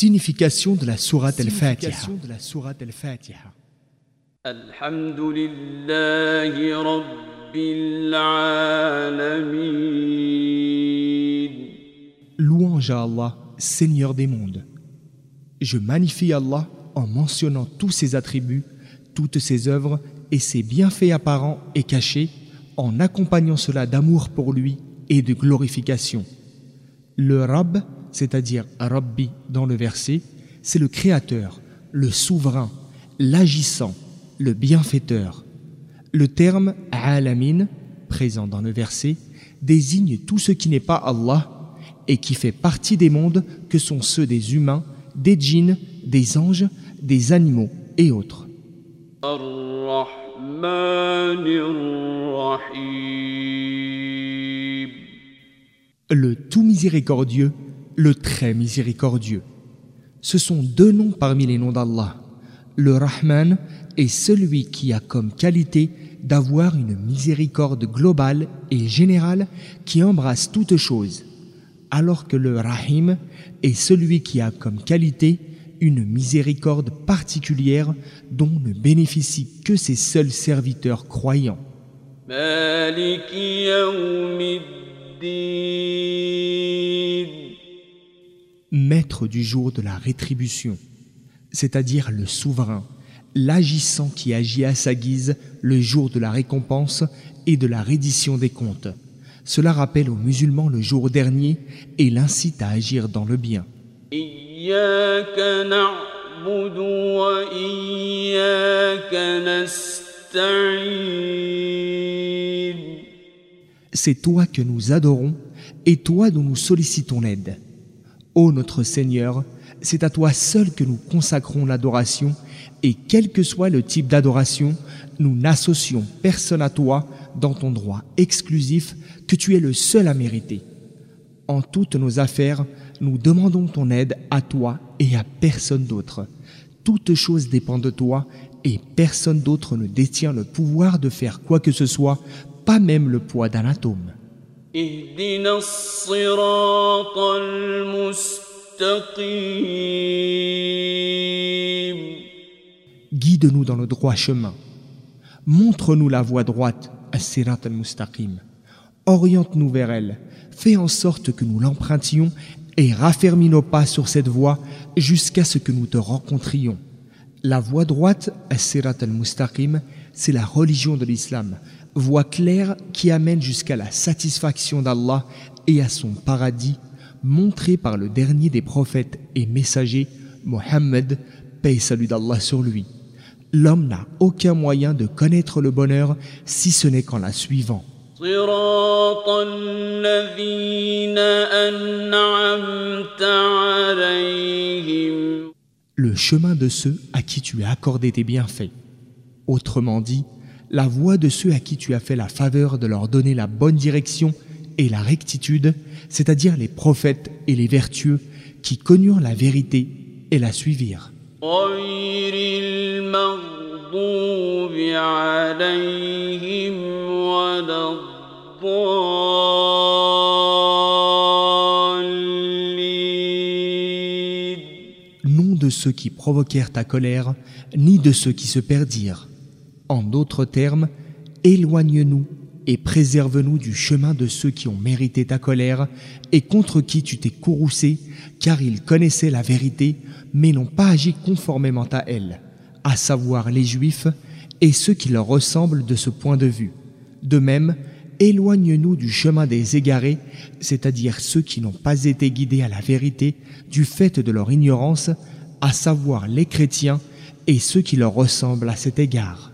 Signification de la sourate Al-Fatiha. Louange à Allah, Seigneur des mondes. Je magnifie Allah en mentionnant tous ses attributs, toutes ses œuvres et ses bienfaits apparents et cachés, en accompagnant cela d'amour pour lui et de glorification. Le Rab c'est-à-dire Rabbi dans le verset, c'est le Créateur, le Souverain, l'Agissant, le Bienfaiteur. Le terme Alamin, présent dans le verset, désigne tout ce qui n'est pas Allah et qui fait partie des mondes que sont ceux des humains, des djinns, des anges, des animaux et autres. Le tout miséricordieux, le très miséricordieux. Ce sont deux noms parmi les noms d'Allah. Le Rahman est celui qui a comme qualité d'avoir une miséricorde globale et générale qui embrasse toutes choses, alors que le Rahim est celui qui a comme qualité une miséricorde particulière dont ne bénéficient que ses seuls serviteurs croyants. Maître du jour de la rétribution, c'est-à-dire le souverain, l'agissant qui agit à sa guise le jour de la récompense et de la reddition des comptes. Cela rappelle aux musulmans le jour dernier et l'incite à agir dans le bien. C'est toi que nous adorons et toi dont nous sollicitons l'aide. Ô notre Seigneur, c'est à toi seul que nous consacrons l'adoration et quel que soit le type d'adoration, nous n'associons personne à toi dans ton droit exclusif que tu es le seul à mériter. En toutes nos affaires, nous demandons ton aide à toi et à personne d'autre. Toute chose dépend de toi et personne d'autre ne détient le pouvoir de faire quoi que ce soit, pas même le poids d'un atome. Guide-nous dans le droit chemin. Montre-nous la voie droite, as-sirat al-mustaqim. Oriente-nous vers elle. Fais en sorte que nous l'empruntions et raffermis nos pas sur cette voie jusqu'à ce que nous te rencontrions. La voie droite, as-sirat al-mustaqim, c'est la religion de l'islam, voie claire qui amène jusqu'à la satisfaction d'Allah et à son paradis, montrée par le dernier des prophètes et messagers, Mohammed, paix et salut d'Allah sur lui. L'homme n'a aucun moyen de connaître le bonheur si ce n'est qu'en la suivant. Le chemin de ceux à qui tu as accordé tes bienfaits. Autrement dit, la voie de ceux à qui tu as fait la faveur de leur donner la bonne direction et la rectitude, c'est-à-dire les prophètes et les vertueux qui connurent la vérité et la suivirent. Non de ceux qui provoquèrent ta colère, ni de ceux qui se perdirent. En d'autres termes, éloigne-nous et préserve-nous du chemin de ceux qui ont mérité ta colère et contre qui tu t'es courroucé, car ils connaissaient la vérité, mais n'ont pas agi conformément à elle, à savoir les Juifs et ceux qui leur ressemblent de ce point de vue. De même, éloigne-nous du chemin des égarés, c'est-à-dire ceux qui n'ont pas été guidés à la vérité du fait de leur ignorance, à savoir les chrétiens et ceux qui leur ressemblent à cet égard.